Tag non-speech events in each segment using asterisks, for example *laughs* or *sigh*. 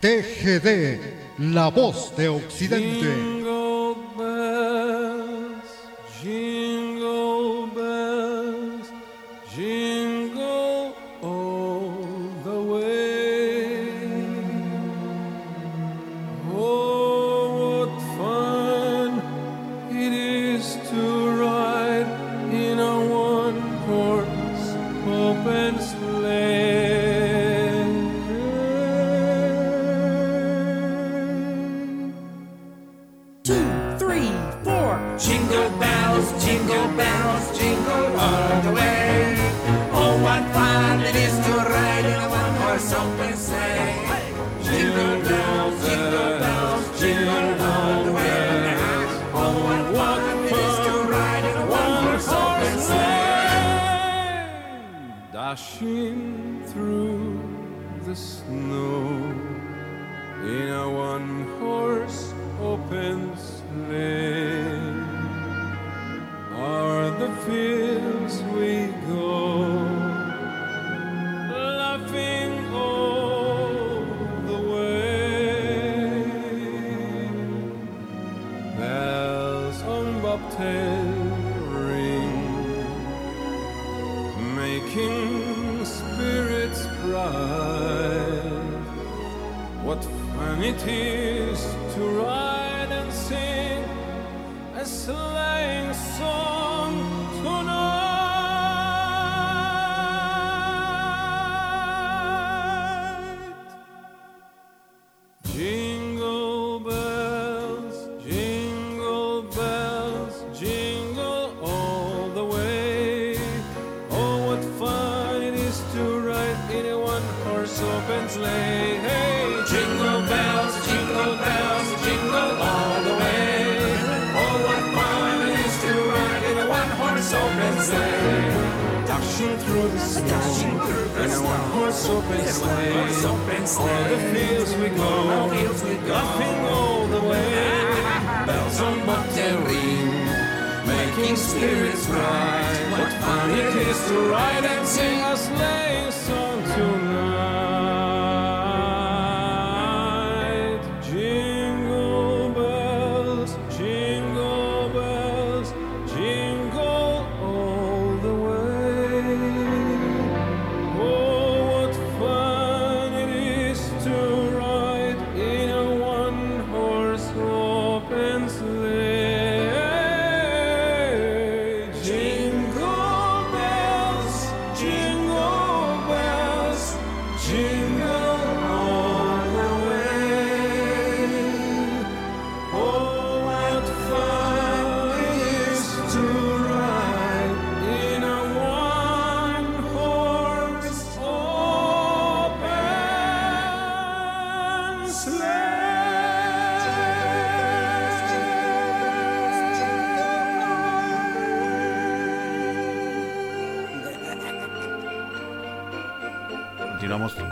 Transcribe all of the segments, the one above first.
TGD, la voz de Occidente. as soon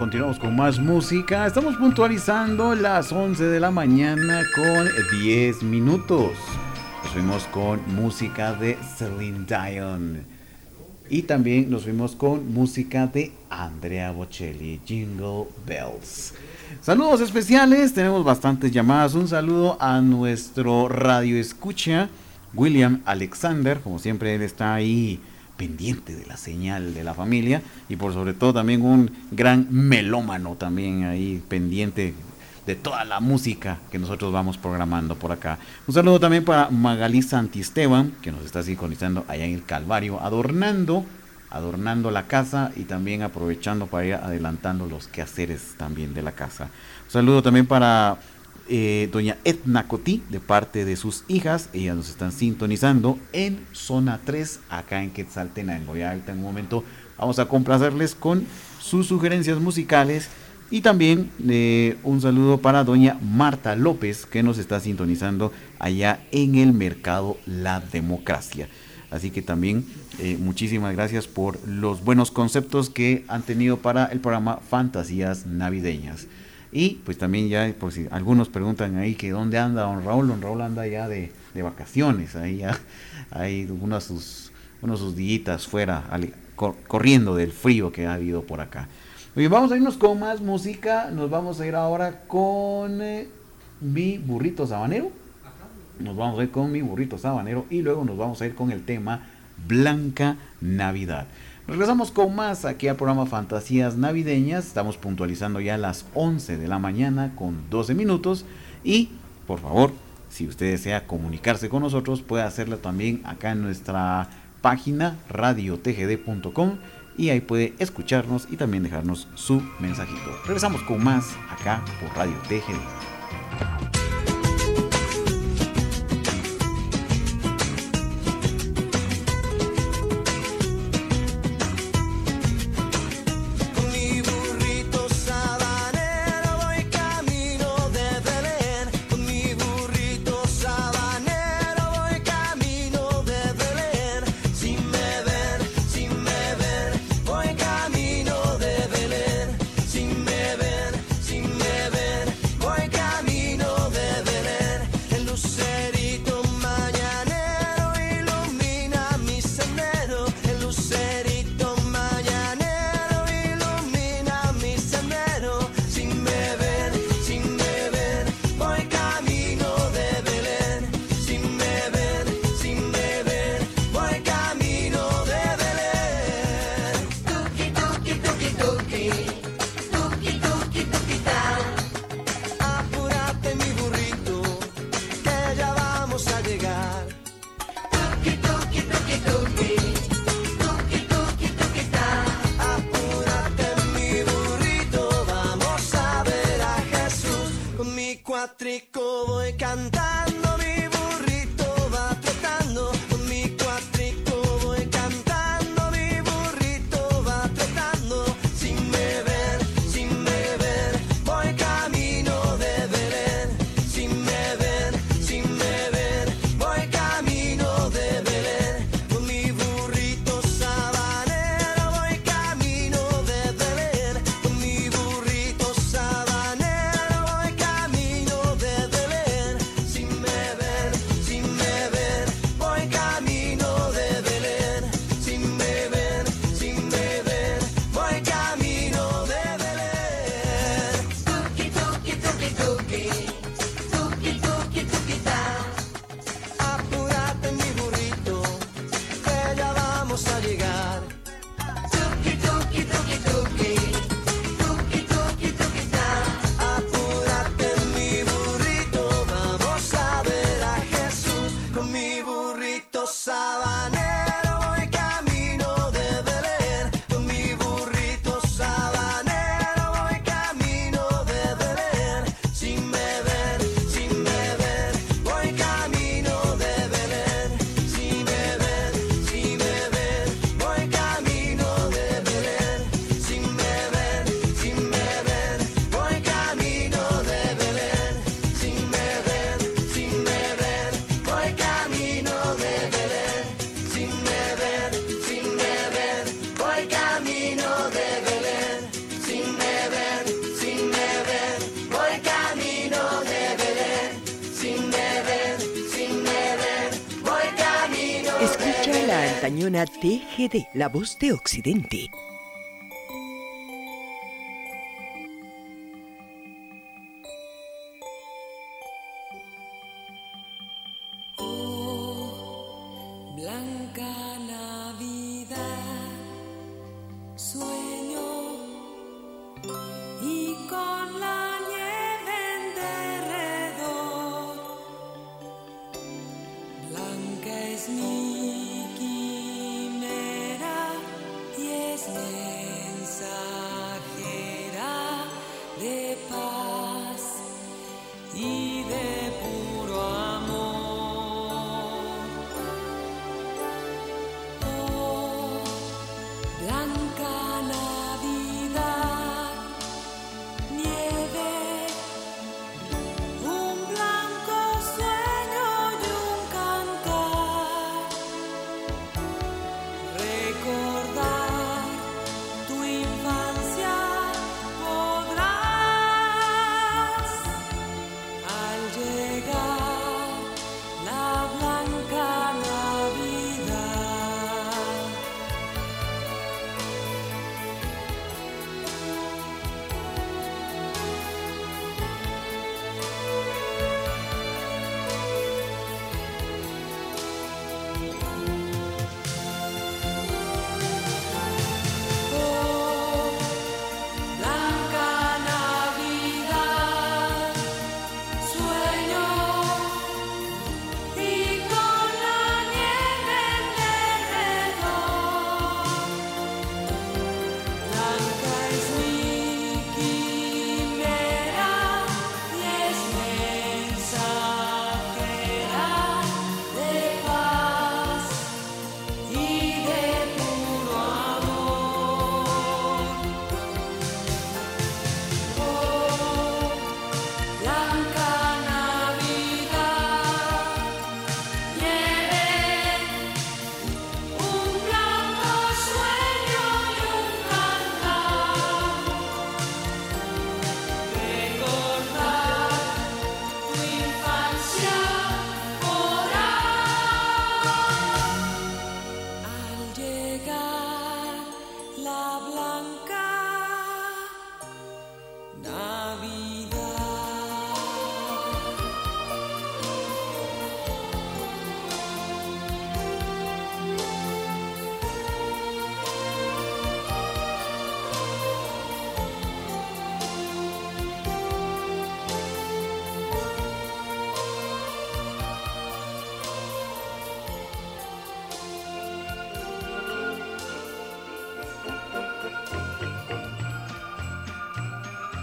continuamos con más música. Estamos puntualizando las 11 de la mañana con 10 minutos. Nos fuimos con música de Celine Dion. Y también nos fuimos con música de Andrea Bocelli, Jingle Bells. Saludos especiales, tenemos bastantes llamadas. Un saludo a nuestro radio escucha, William Alexander. Como siempre, él está ahí pendiente de la señal de la familia y por sobre todo también un gran melómano también ahí pendiente de toda la música que nosotros vamos programando por acá. Un saludo también para Magalí Santisteban, que nos está sincronizando allá en el Calvario, adornando, adornando la casa y también aprovechando para ir adelantando los quehaceres también de la casa. Un saludo también para eh, doña Edna Cotí, de parte de sus hijas. Ellas nos están sintonizando en zona 3, acá en Quetzaltenango. Ya ahorita en un momento vamos a complacerles con sus sugerencias musicales. Y también eh, un saludo para doña Marta López, que nos está sintonizando allá en el mercado La Democracia. Así que también eh, muchísimas gracias por los buenos conceptos que han tenido para el programa Fantasías Navideñas. Y pues también ya, por si algunos preguntan ahí que dónde anda don Raúl, don Raúl anda ya de, vacaciones, ahí ya hay unos sus, unos sus días fuera, corriendo del frío que ha habido por acá. Oye, vamos a irnos con más música. Nos vamos a ir ahora con eh, mi burrito sabanero. Nos vamos a ir con mi burrito sabanero y luego nos vamos a ir con el tema Blanca Navidad. Regresamos con más aquí al programa Fantasías Navideñas. Estamos puntualizando ya las 11 de la mañana con 12 minutos. Y por favor, si usted desea comunicarse con nosotros, puede hacerlo también acá en nuestra página radiotgd.com y ahí puede escucharnos y también dejarnos su mensajito. Regresamos con más acá por Radio TGD. TGD, la voz de Occidente.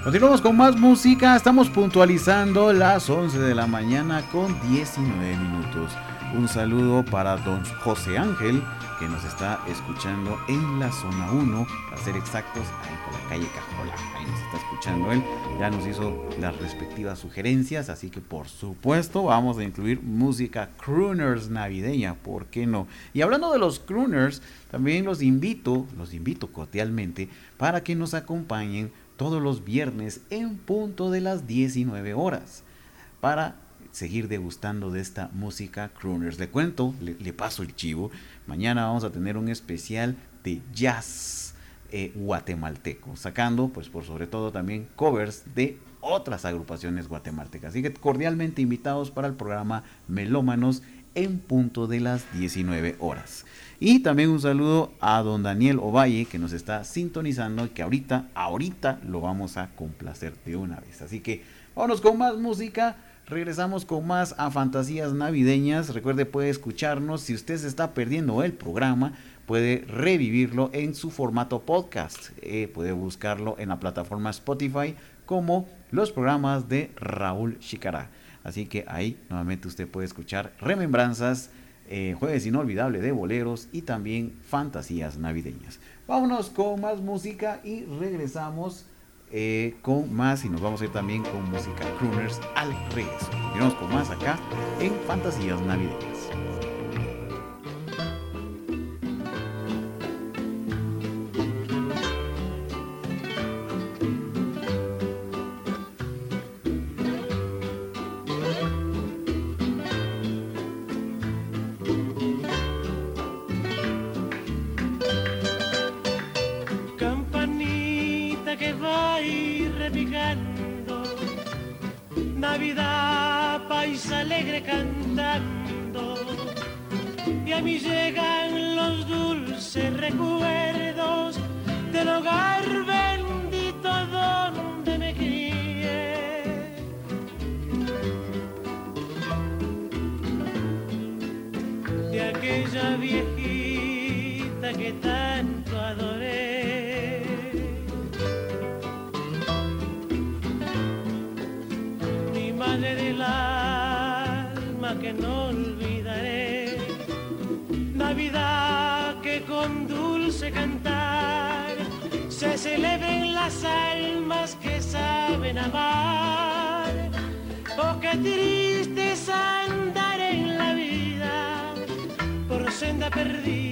Continuamos con más música, estamos puntualizando las 11 de la mañana con 19 minutos. Un saludo para don José Ángel, que nos está escuchando en la zona 1, para ser exactos, ahí por la calle Cajola. Ahí nos está escuchando él. Ya nos hizo las respectivas sugerencias, así que por supuesto vamos a incluir música crooners navideña, ¿por qué no? Y hablando de los crooners, también los invito, los invito cordialmente para que nos acompañen todos los viernes en punto de las 19 horas para seguir degustando de esta música crooners. Le cuento, le, paso el chivo. Mañana vamos a tener un especial de jazz eh, guatemalteco, sacando, pues por sobre todo también covers de otras agrupaciones guatemaltecas. Así que cordialmente invitados para el programa Melómanos en punto de las 19 horas. Y también un saludo a don Daniel Ovalle que nos está sintonizando y que ahorita, ahorita lo vamos a complacer de una vez. Así que vámonos con más música. Regresamos con más a Fantasías Navideñas. Recuerde, puede escucharnos. Si usted se está perdiendo el programa, puede revivirlo en su formato podcast. Eh, puede buscarlo en la plataforma Spotify como los programas de Raúl Chicará. Así que ahí nuevamente usted puede escuchar remembranzas eh, jueves inolvidable de boleros y también fantasías navideñas. Vámonos con más música y regresamos eh, con más y nos vamos a ir también con música crooners al regreso. Continuamos con más acá en fantasías navideñas. viejita que tanto adoré. Mi madre del alma que no olvidaré. Navidad que con dulce cantar se celebra en las almas perdí.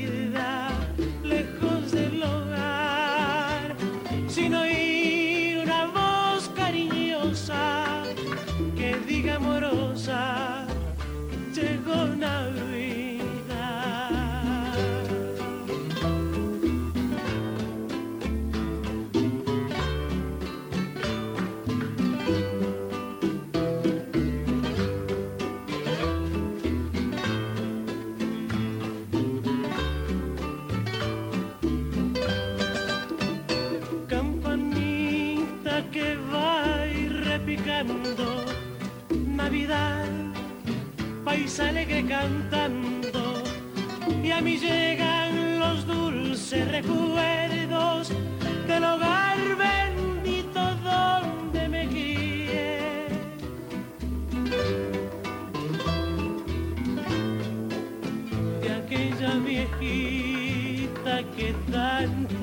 es alegre cantando y a mí llegan los dulces recuerdos del hogar bendito donde me guíe. De aquella viejita que tanto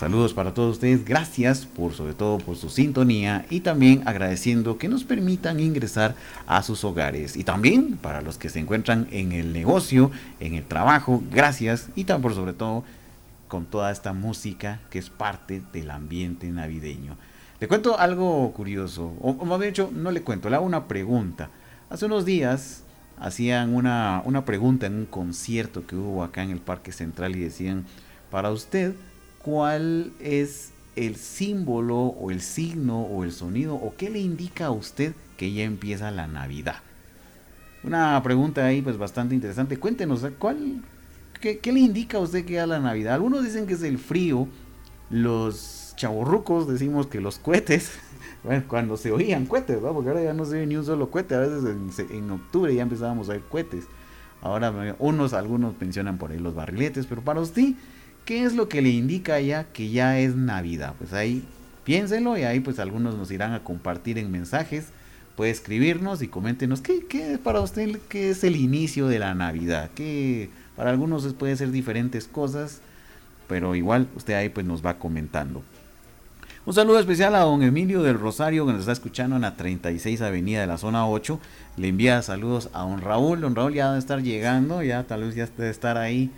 Saludos para todos ustedes, gracias por sobre todo por su sintonía y también agradeciendo que nos permitan ingresar a sus hogares y también para los que se encuentran en el negocio, en el trabajo, gracias y también por sobre todo con toda esta música que es parte del ambiente navideño. Le cuento algo curioso, o, o de hecho no le cuento, le hago una pregunta. Hace unos días hacían una, una pregunta en un concierto que hubo acá en el Parque Central y decían, para usted, ¿cuál es el símbolo o el signo o el sonido o qué le indica a usted que ya empieza la Navidad? Una pregunta ahí pues bastante interesante. Cuéntenos, ¿cuál, qué, qué le indica a usted que ya la Navidad? Algunos dicen que es el frío, los chavorrucos decimos que los cohetes, *laughs* bueno, cuando se oían cohetes, ¿no? porque ahora ya no se oye ni un solo cohete, a veces en, octubre ya empezábamos a ver cohetes. Ahora unos, algunos mencionan por ahí los barriletes, pero para usted, ¿qué es lo que le indica ya que ya es Navidad? Pues ahí piénselo y ahí pues algunos nos irán a compartir en mensajes. Puede escribirnos y coméntenos qué, qué para usted qué es el inicio de la Navidad. Que para algunos puede ser diferentes cosas, pero igual usted ahí pues nos va comentando. Un saludo especial a don Emilio del Rosario que nos está escuchando en la 36 Avenida de la zona 8. Le envía saludos a don Raúl. Don Raúl ya debe estar llegando, ya tal vez ya debe estar ahí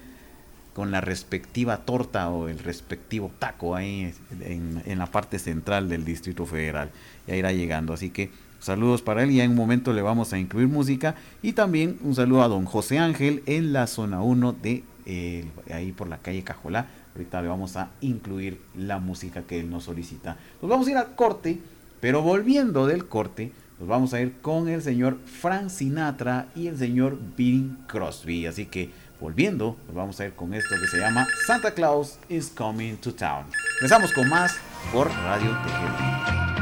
con la respectiva torta o el respectivo taco ahí en, la parte central del Distrito Federal. Ya irá llegando, así que saludos para él y en un momento le vamos a incluir música. Y también un saludo a don José Ángel en la zona 1 de eh, ahí por la calle Cajolá. Ahorita le vamos a incluir la música que él nos solicita. Nos vamos a ir al corte, pero volviendo del corte, nos vamos a ir con el señor Frank Sinatra y el señor Bing Crosby. Así que volviendo, nos vamos a ir con esto que se llama Santa Claus is Coming to Town. Empezamos con más por Radio TGV.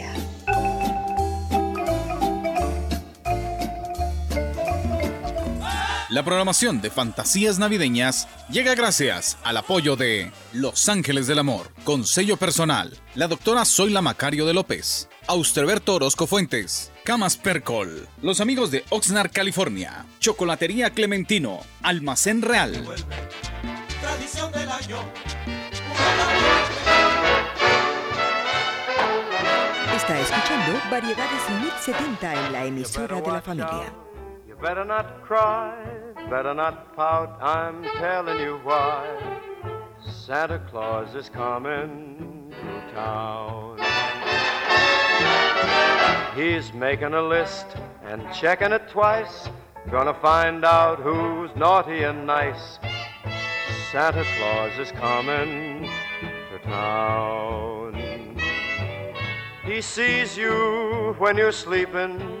La programación de Fantasías Navideñas llega gracias al apoyo de Los Ángeles del Amor, con sello personal, la doctora Zoila Macario de López, Austerberto Orozco Fuentes, Camas Percol, los amigos de Oxnard, California, Chocolatería Clementino, Almacén Real. Está escuchando Variedades 1070 en la emisora de la familia. Better not cry, better not pout, I'm telling you why. Santa Claus is coming to town. He's making a list and checking it twice. Gonna find out who's naughty and nice. Santa Claus is coming to town. He sees you when you're sleeping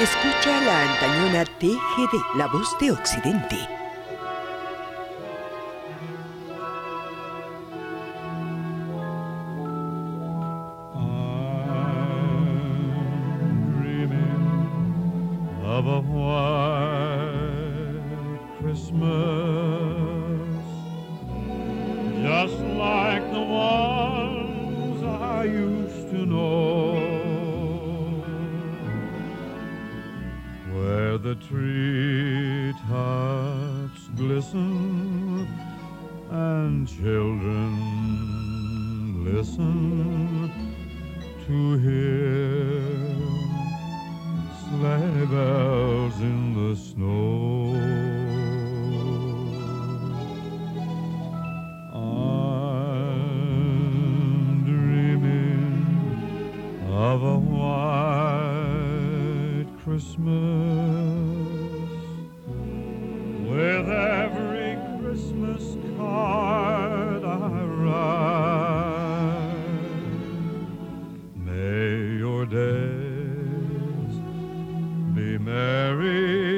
Escucha la antañona TGD, la voz de Occidente. Mary,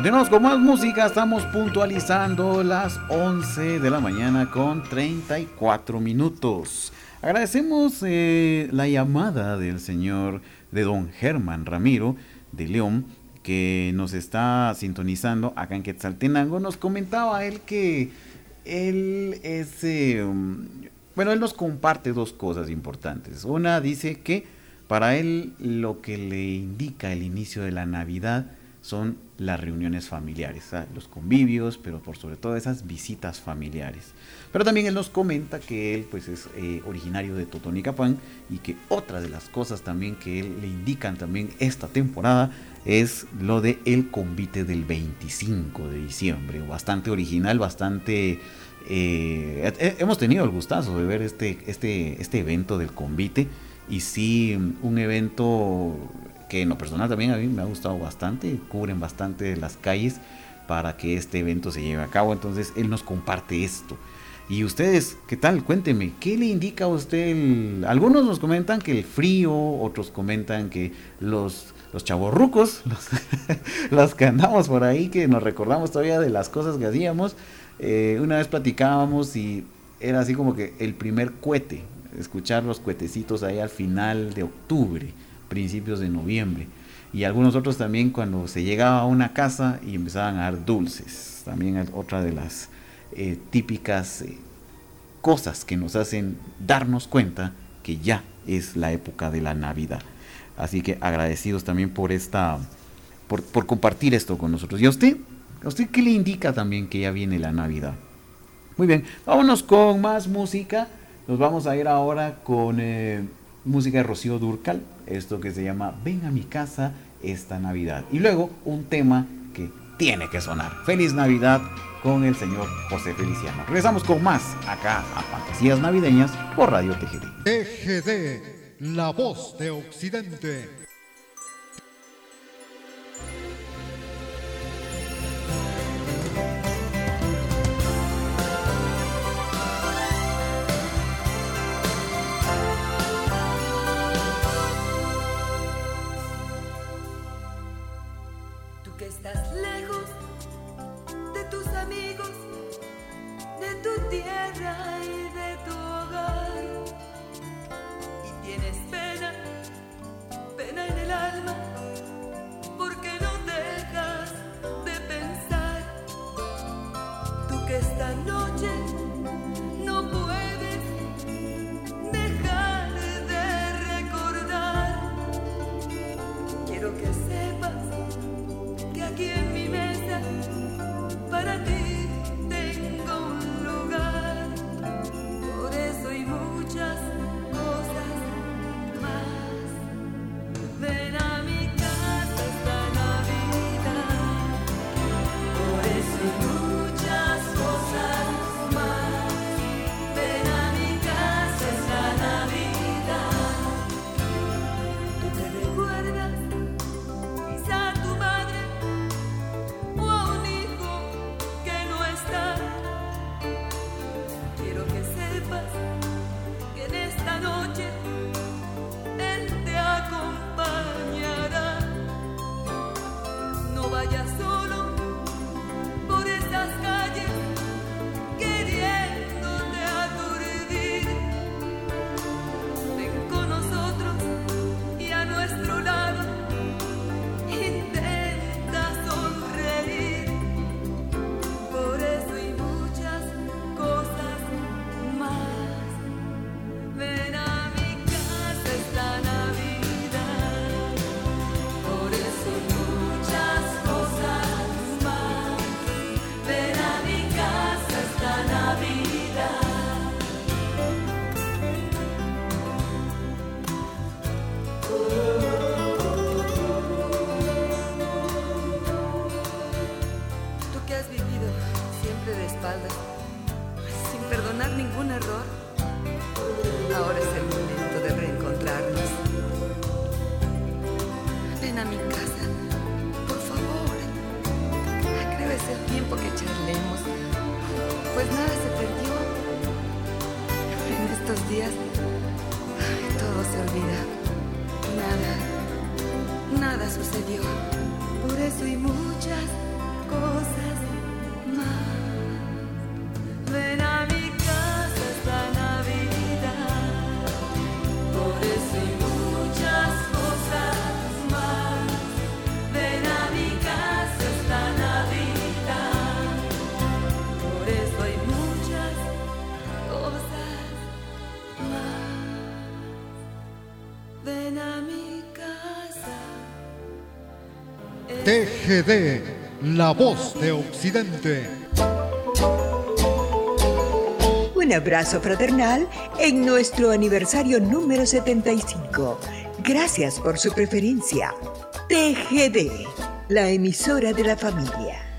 Continuamos con más música, estamos puntualizando las 11 de la mañana con 34 minutos. Agradecemos eh, la llamada del señor, de don Germán Ramiro de León, que nos está sintonizando acá en Quetzaltenango. Nos comentaba él que él es, um, bueno, él nos comparte dos cosas importantes. Una dice que para él lo que le indica el inicio de la Navidad son las reuniones familiares, los convivios, pero por sobre todo esas visitas familiares. Pero también él nos comenta que él pues es eh, originario de Totonicapán y que otra de las cosas también que él le indican también esta temporada es lo de el convite del 25 de diciembre, bastante original, bastante eh, he- hemos tenido el gustazo de ver este, este, este evento del convite y sí un evento que en lo personal también a mí me ha gustado bastante, cubren bastante las calles para que este evento se lleve a cabo, entonces él nos comparte esto. Y ustedes, ¿qué tal? Cuénteme, ¿qué le indica a usted? el- Algunos nos comentan que el frío, otros comentan que los, los chavorrucos, *laughs* los, los que andamos por ahí, que nos recordamos todavía de las cosas que hacíamos. eh, una vez platicábamos y era así como que el primer cohete, escuchar los cohetecitos ahí al final de octubre, principios de noviembre. y algunos otros también cuando se llegaba a una casa y empezaban a dar dulces. También es otra de las eh, típicas eh, cosas que nos hacen darnos cuenta que ya es la época de la Navidad. Así que agradecidos también por esta, por, por compartir esto con nosotros. ¿Y a usted? ¿A usted qué le indica también que ya viene la Navidad? Muy bien, vámonos con más música. Nos vamos a ir ahora con eh, música de Rocío Durcal, esto que se llama Ven a mi casa esta Navidad. Y luego un tema que tiene que sonar. Feliz Navidad con el señor José Feliciano. Regresamos con más acá a Fantasías Navideñas por Radio TGD. TGD, la voz de Occidente. tierra y TGD, la voz de Occidente. Un abrazo fraternal en nuestro aniversario número 75. Gracias por su preferencia. TGD, la emisora de la familia.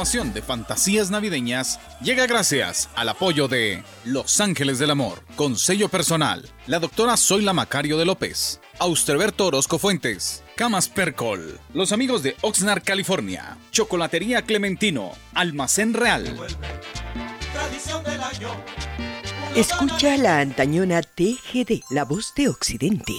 De fantasías navideñas llega gracias al apoyo de Los Ángeles del Amor, con sello personal, la doctora Zoila Macario de López, Austerberto Orozco Fuentes, Camas Percol, los amigos de Oxnard, California, Chocolatería Clementino, Almacén Real. Escucha la antañona TGD, la voz de Occidente.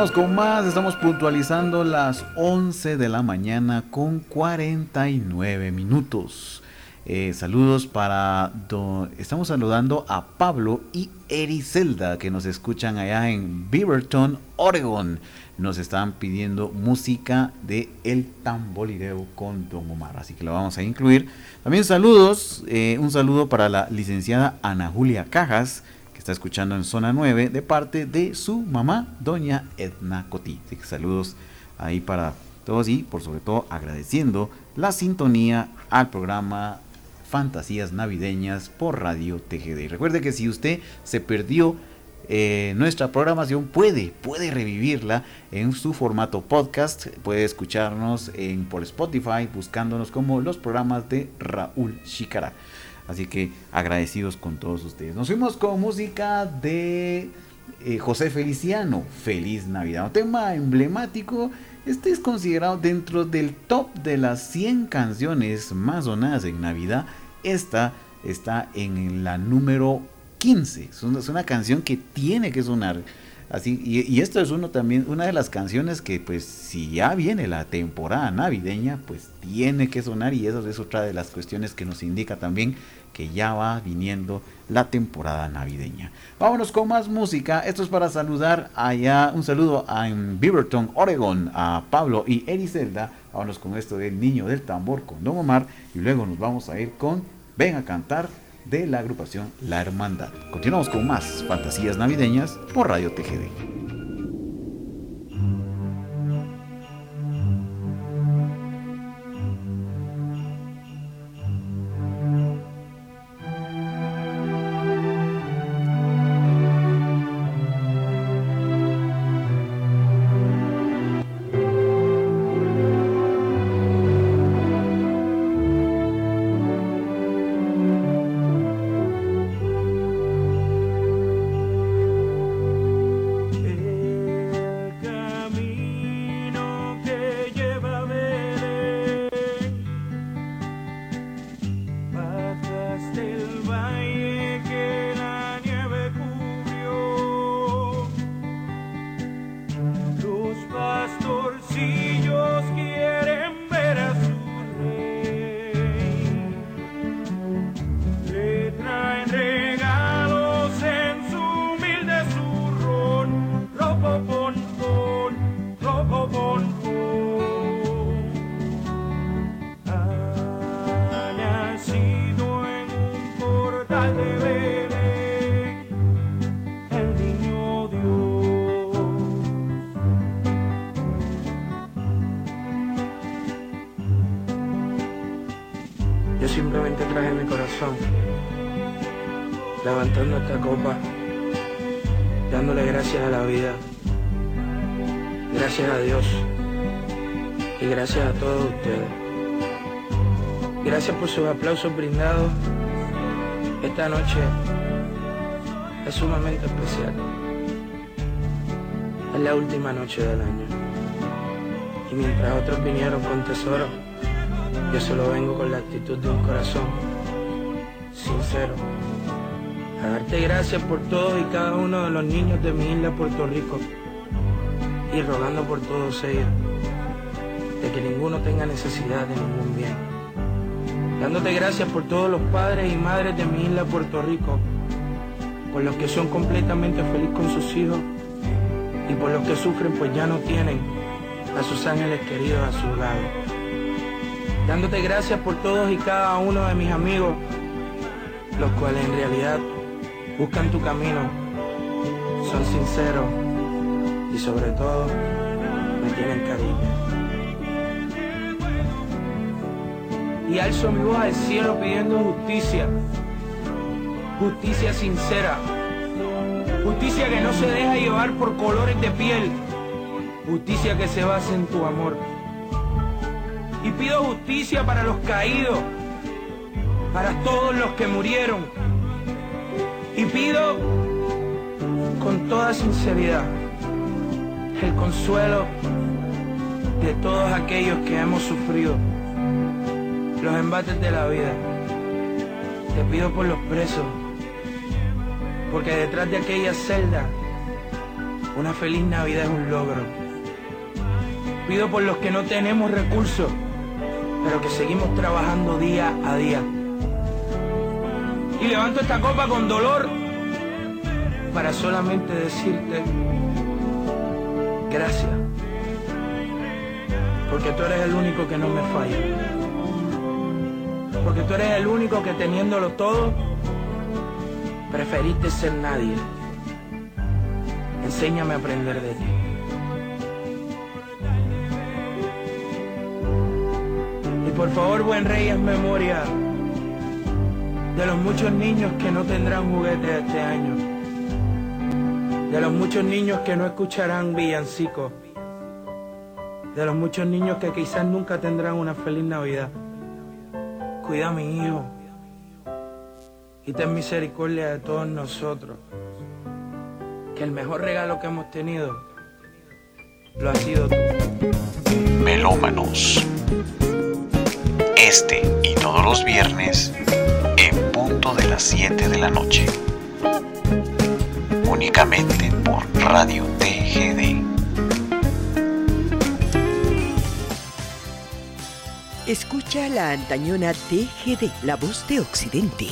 Continuamos con más, estamos puntualizando las 11 de la mañana con 49 minutos. Eh, saludos para... do- estamos saludando a Pablo y Ericelda que nos escuchan allá en Beaverton, Oregon. Nos están pidiendo música de El Tambolideo con Don Omar, así que lo vamos a incluir. También saludos, eh, un saludo para la licenciada Ana Julia Cajas, está escuchando en zona 9 de parte de su mamá, doña Edna Cotí. Así que saludos ahí para todos y por sobre todo agradeciendo la sintonía al programa Fantasías Navideñas por Radio TGD. Recuerde que si usted se perdió eh, nuestra programación puede, puede revivirla en su formato podcast. Puede escucharnos en, por Spotify buscándonos como los programas de Raúl Chicara. Así que agradecidos con todos ustedes. Nos fuimos con música de eh, José Feliciano. Feliz Navidad. Un tema emblemático. Este es considerado dentro del top de las 100 canciones más sonadas en Navidad. Esta está en la número 15. Es una, canción que tiene que sonar. Así, y, y esto es uno también, una de las canciones que pues si ya viene la temporada navideña, pues tiene que sonar y eso es otra de las cuestiones que nos indica también que ya va viniendo la temporada navideña. Vámonos con más música. Esto es para saludar allá, un saludo a en Beaverton, Oregon, a Pablo y Ericelda. Vámonos con esto del niño del tambor con Don Omar y luego nos vamos a ir con Ven a cantar de la agrupación La Hermandad. Continuamos con más fantasías navideñas por Radio TGD. Yo simplemente traje mi corazón, levantando esta copa, dándole gracias a la vida, gracias a Dios y gracias a todos ustedes. Gracias por sus aplausos brindados esta noche es sumamente especial. Es la última noche del año. Y mientras otros vinieron con tesoro, yo solo vengo con la actitud de un corazón sincero. A darte gracias por todos y cada uno de los niños de mi isla Puerto Rico. Y rogando por todos ellos de que ninguno tenga necesidad de ningún bien. Dándote gracias por todos los padres y madres de mi isla Puerto Rico, por los que son completamente felices con sus hijos y por los que sufren pues ya no tienen a sus ángeles queridos a su lado. Dándote gracias por todos y cada uno de mis amigos, los cuales en realidad buscan tu camino, son sinceros y sobre todo me tienen cariño. Y alzo mi voz al cielo pidiendo justicia. Justicia sincera. Justicia que no se deja llevar por colores de piel. Justicia que se basa en tu amor. Y pido justicia para los caídos, para todos los que murieron. Y pido con toda sinceridad el consuelo de todos aquellos que hemos sufrido los embates de la vida. Te pido por los presos, porque detrás de aquella celda, una feliz Navidad es un logro. Pido por los que no tenemos recursos, pero que seguimos trabajando día a día. Y levanto esta copa con dolor para solamente decirte gracias, porque tú eres el único que no me falla porque tú eres el único que teniéndolo todo, preferiste ser nadie. Enséñame a aprender de ti. Y por favor, buen rey, es memoria de los muchos niños que no tendrán juguetes este año. De los muchos niños que no escucharán villancicos. De los muchos niños que quizás nunca tendrán una feliz Navidad. Cuida a mi hijo. Y ten misericordia de todos nosotros. Que el mejor regalo que hemos tenido lo ha sido tú. Melómanos. Este y todos los viernes en punto de las 7 de la noche. Únicamente por Radio TGD. Escucha la antañona TGD, la voz de Occidente.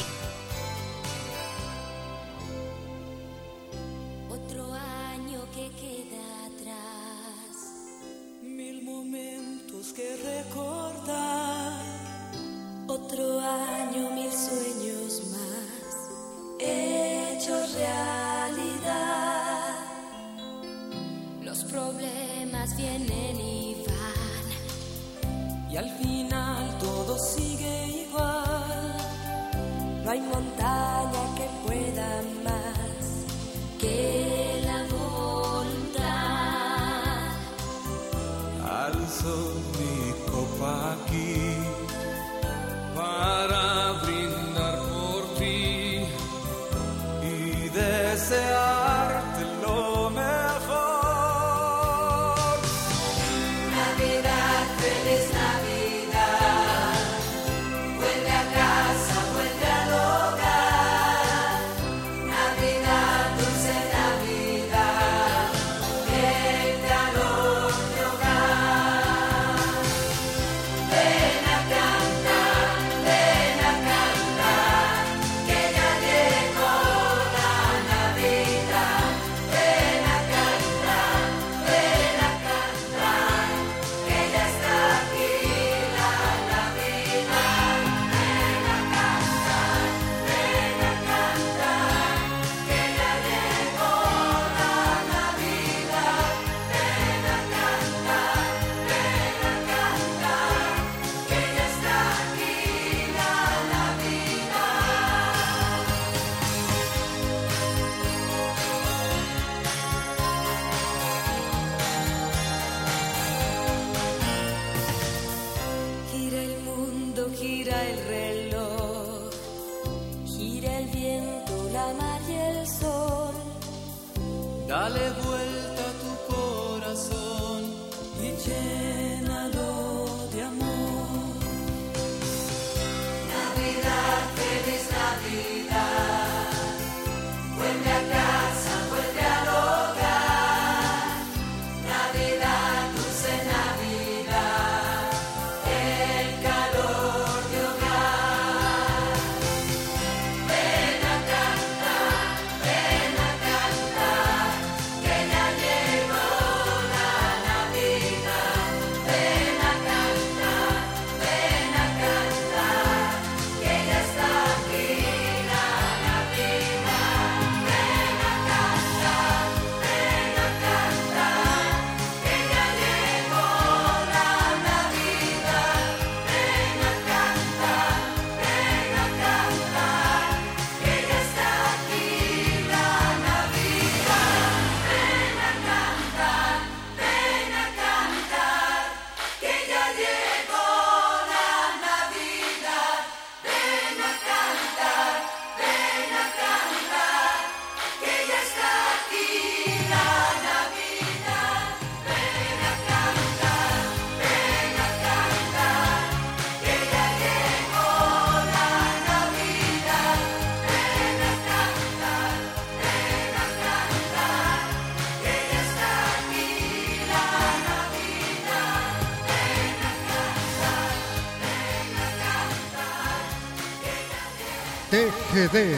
RCD,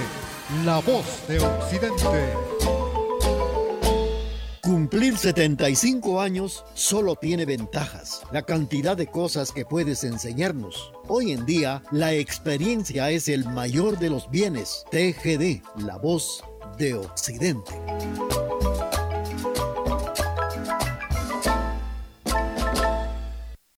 la voz de Occidente. Cumplir 75 años solo tiene ventajas, la cantidad de cosas que puedes enseñarnos. Hoy en día, la experiencia es el mayor de los bienes. TGD, la voz de Occidente.